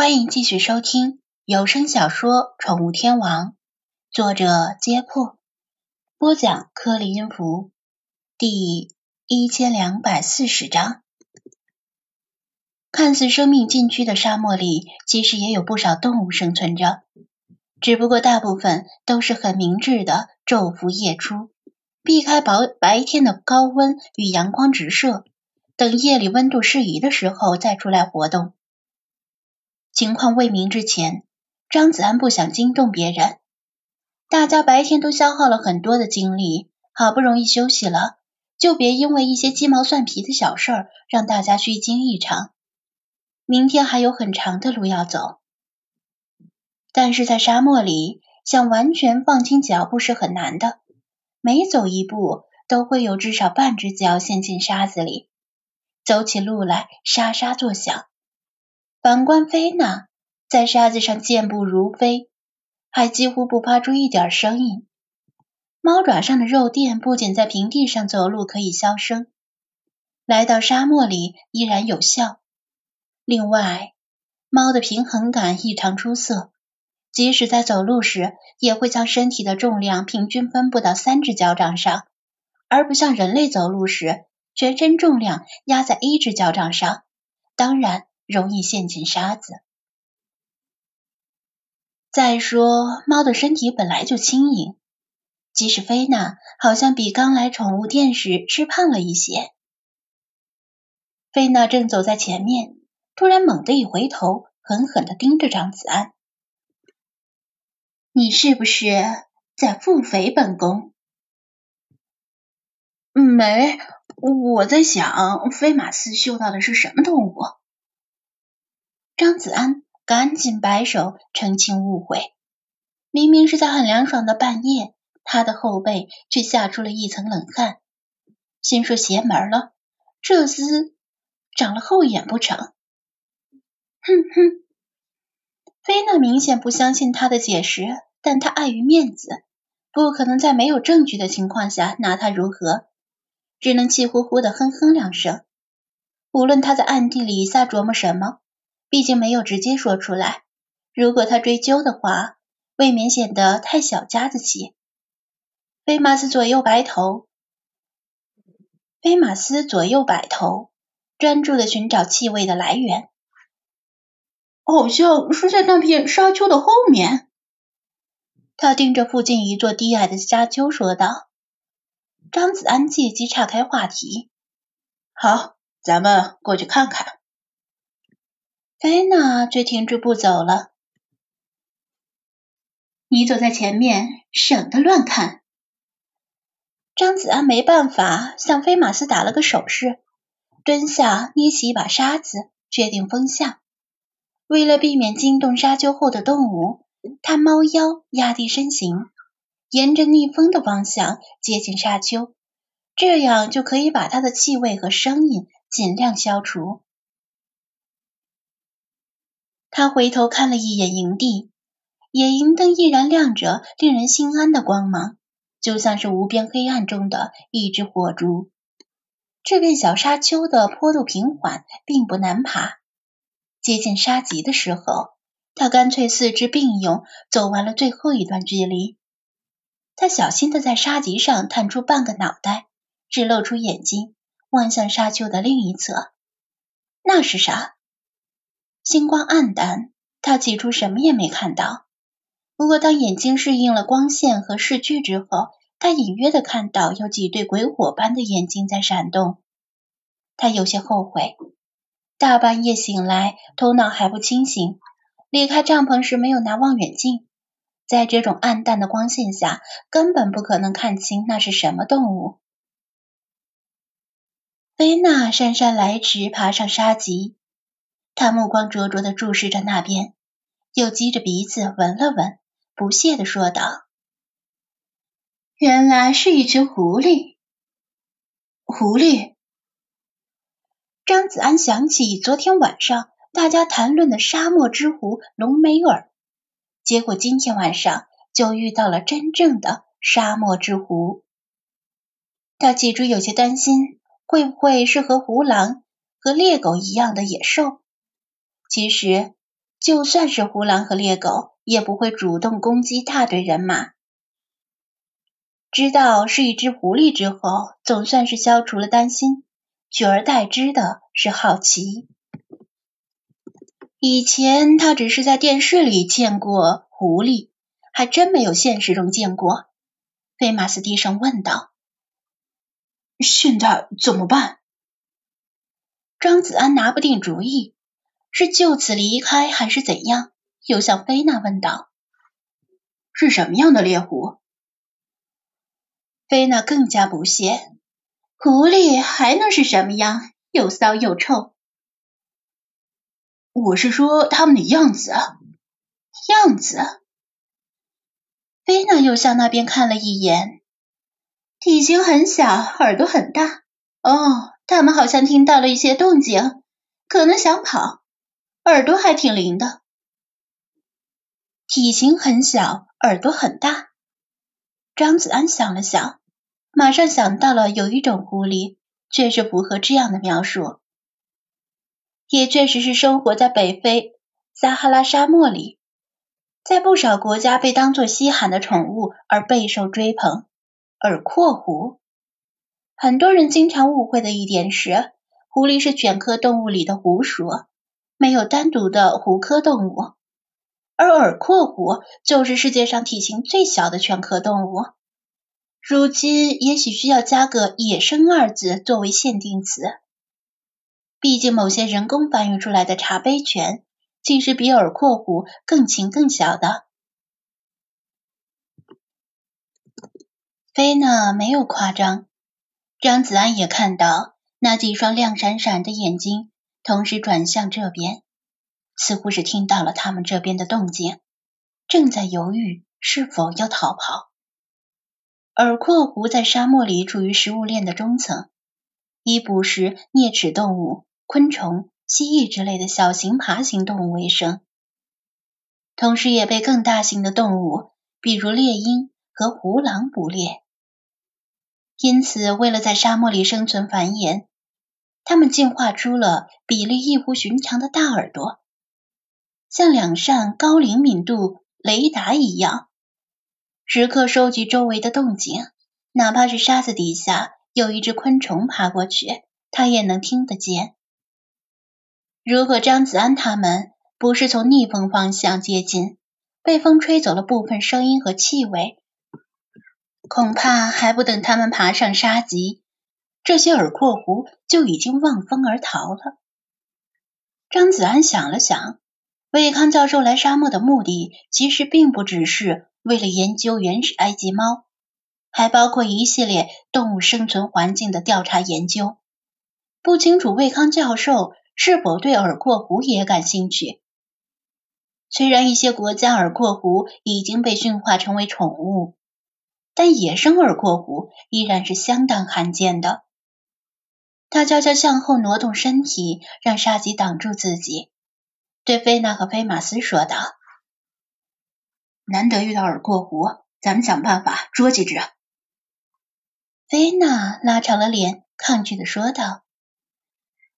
欢迎继续收听有声小说《宠物天王》，作者：揭破，播讲：颗粒音符，第一千两百四十章。看似生命禁区的沙漠里，其实也有不少动物生存着，只不过大部分都是很明智的昼伏夜出，避开白白天的高温与阳光直射，等夜里温度适宜的时候再出来活动。情况未明之前，张子安不想惊动别人。大家白天都消耗了很多的精力，好不容易休息了，就别因为一些鸡毛蒜皮的小事儿让大家虚惊一场。明天还有很长的路要走，但是在沙漠里想完全放轻脚步是很难的，每走一步都会有至少半只脚陷进沙子里，走起路来沙沙作响。反观菲娜，在沙子上健步如飞，还几乎不发出一点声音。猫爪上的肉垫不仅在平地上走路可以消声，来到沙漠里依然有效。另外，猫的平衡感异常出色，即使在走路时，也会将身体的重量平均分布到三只脚掌上，而不像人类走路时，全身重量压在一只脚掌上。当然。容易陷进沙子。再说，猫的身体本来就轻盈，即使菲娜好像比刚来宠物店时吃胖了一些。菲娜正走在前面，突然猛地一回头，狠狠的盯着张子安：“你是不是在腹诽本宫？”“没，我在想，飞马寺嗅到的是什么动物？”张子安赶紧摆手澄清误会，明明是在很凉爽的半夜，他的后背却吓出了一层冷汗，心说邪门了，这厮长了后眼不成？哼哼，菲娜明显不相信他的解释，但他碍于面子，不可能在没有证据的情况下拿他如何，只能气呼呼的哼哼两声。无论他在暗地里瞎琢磨什么。毕竟没有直接说出来，如果他追究的话，未免显得太小家子气。菲马斯左右摆头，菲马斯左右摆头，专注的寻找气味的来源。好像是在那片沙丘的后面。他盯着附近一座低矮的沙丘说道。张子安借机岔开话题：“好，咱们过去看看。”菲娜却停住不走了。你走在前面，省得乱看。张子安没办法，向菲马斯打了个手势，蹲下捏起一把沙子，确定风向。为了避免惊动沙丘后的动物，他猫腰压低身形，沿着逆风的方向接近沙丘，这样就可以把它的气味和声音尽量消除。他回头看了一眼营地，野营灯依然亮着令人心安的光芒，就像是无边黑暗中的一只火烛。这片小沙丘的坡度平缓，并不难爬。接近沙脊的时候，他干脆四肢并用，走完了最后一段距离。他小心的在沙脊上探出半个脑袋，只露出眼睛，望向沙丘的另一侧。那是啥？星光暗淡，他起初什么也没看到。不过，当眼睛适应了光线和视距之后，他隐约的看到有几对鬼火般的眼睛在闪动。他有些后悔，大半夜醒来，头脑还不清醒，离开帐篷时没有拿望远镜，在这种暗淡的光线下，根本不可能看清那是什么动物。菲娜姗姗来迟，爬上沙棘。他目光灼灼的注视着那边，又蹶着鼻子闻了闻，不屑的说道：“原来是一群狐狸。”狐狸。张子安想起昨天晚上大家谈论的沙漠之狐隆美尔，结果今天晚上就遇到了真正的沙漠之狐。他起初有些担心，会不会是和狐狼和猎狗一样的野兽？其实，就算是胡狼和猎狗，也不会主动攻击大队人马。知道是一只狐狸之后，总算是消除了担心，取而代之的是好奇。以前他只是在电视里见过狐狸，还真没有现实中见过。菲马斯低声问道：“现在怎么办？”张子安拿不定主意，是就此离开还是怎样？又向菲娜问道：“是什么样的猎狐？”菲娜更加不屑：“狐狸还能是什么样？又骚又臭。”我是说他们的样子。样子。菲娜又向那边看了一眼，体型很小，耳朵很大。哦，他们好像听到了一些动静，可能想跑，耳朵还挺灵的。体型很小，耳朵很大。张子安想了想。马上想到了有一种狐狸，确实符合这样的描述，也确实是生活在北非撒哈拉沙漠里，在不少国家被当作稀罕的宠物而备受追捧。耳廓狐，很多人经常误会的一点是，狐狸是犬科动物里的狐属，没有单独的狐科动物，而耳廓狐就是世界上体型最小的犬科动物。如今也许需要加个“野生”二字作为限定词，毕竟某些人工繁育出来的茶杯犬，竟是比耳廓狐更轻更小的。菲娜没有夸张，张子安也看到那几双亮闪闪的眼睛，同时转向这边，似乎是听到了他们这边的动静，正在犹豫是否要逃跑。耳廓狐在沙漠里处于食物链的中层，以捕食啮齿动物、昆虫、蜥蜴之类的小型爬行动物为生，同时也被更大型的动物，比如猎鹰和狐狼捕猎。因此，为了在沙漠里生存繁衍，它们进化出了比例异乎寻常的大耳朵，像两扇高灵敏度雷达一样。时刻收集周围的动静，哪怕是沙子底下有一只昆虫爬过去，它也能听得见。如果张子安他们不是从逆风方向接近，被风吹走了部分声音和气味，恐怕还不等他们爬上沙棘，这些耳廓狐就已经望风而逃了。张子安想了想，魏康教授来沙漠的目的其实并不只是。为了研究原始埃及猫，还包括一系列动物生存环境的调查研究。不清楚魏康教授是否对耳廓狐也感兴趣。虽然一些国家耳廓狐已经被驯化成为宠物，但野生耳廓狐依然是相当罕见的。他悄悄向后挪动身体，让沙棘挡住自己，对菲娜和菲马斯说道。难得遇到耳廓狐，咱们想办法捉几只。菲娜拉长了脸，抗拒的说道：“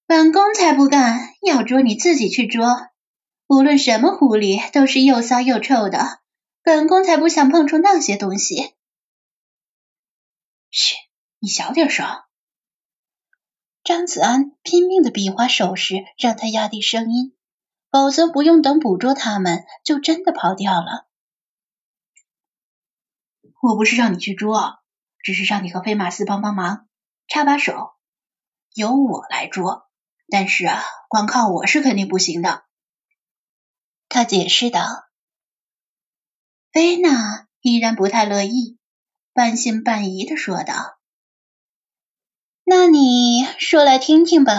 本宫才不干，要捉你自己去捉。无论什么狐狸，都是又骚又臭的，本宫才不想碰触那些东西。”嘘，你小点声。张子安拼命的比划手势，让他压低声音，否则不用等捕捉他们，就真的跑掉了。我不是让你去捉，只是让你和菲马斯帮帮忙，插把手，由我来捉。但是啊，光靠我是肯定不行的。他解释道。菲娜依然不太乐意，半信半疑的说道：“那你说来听听吧，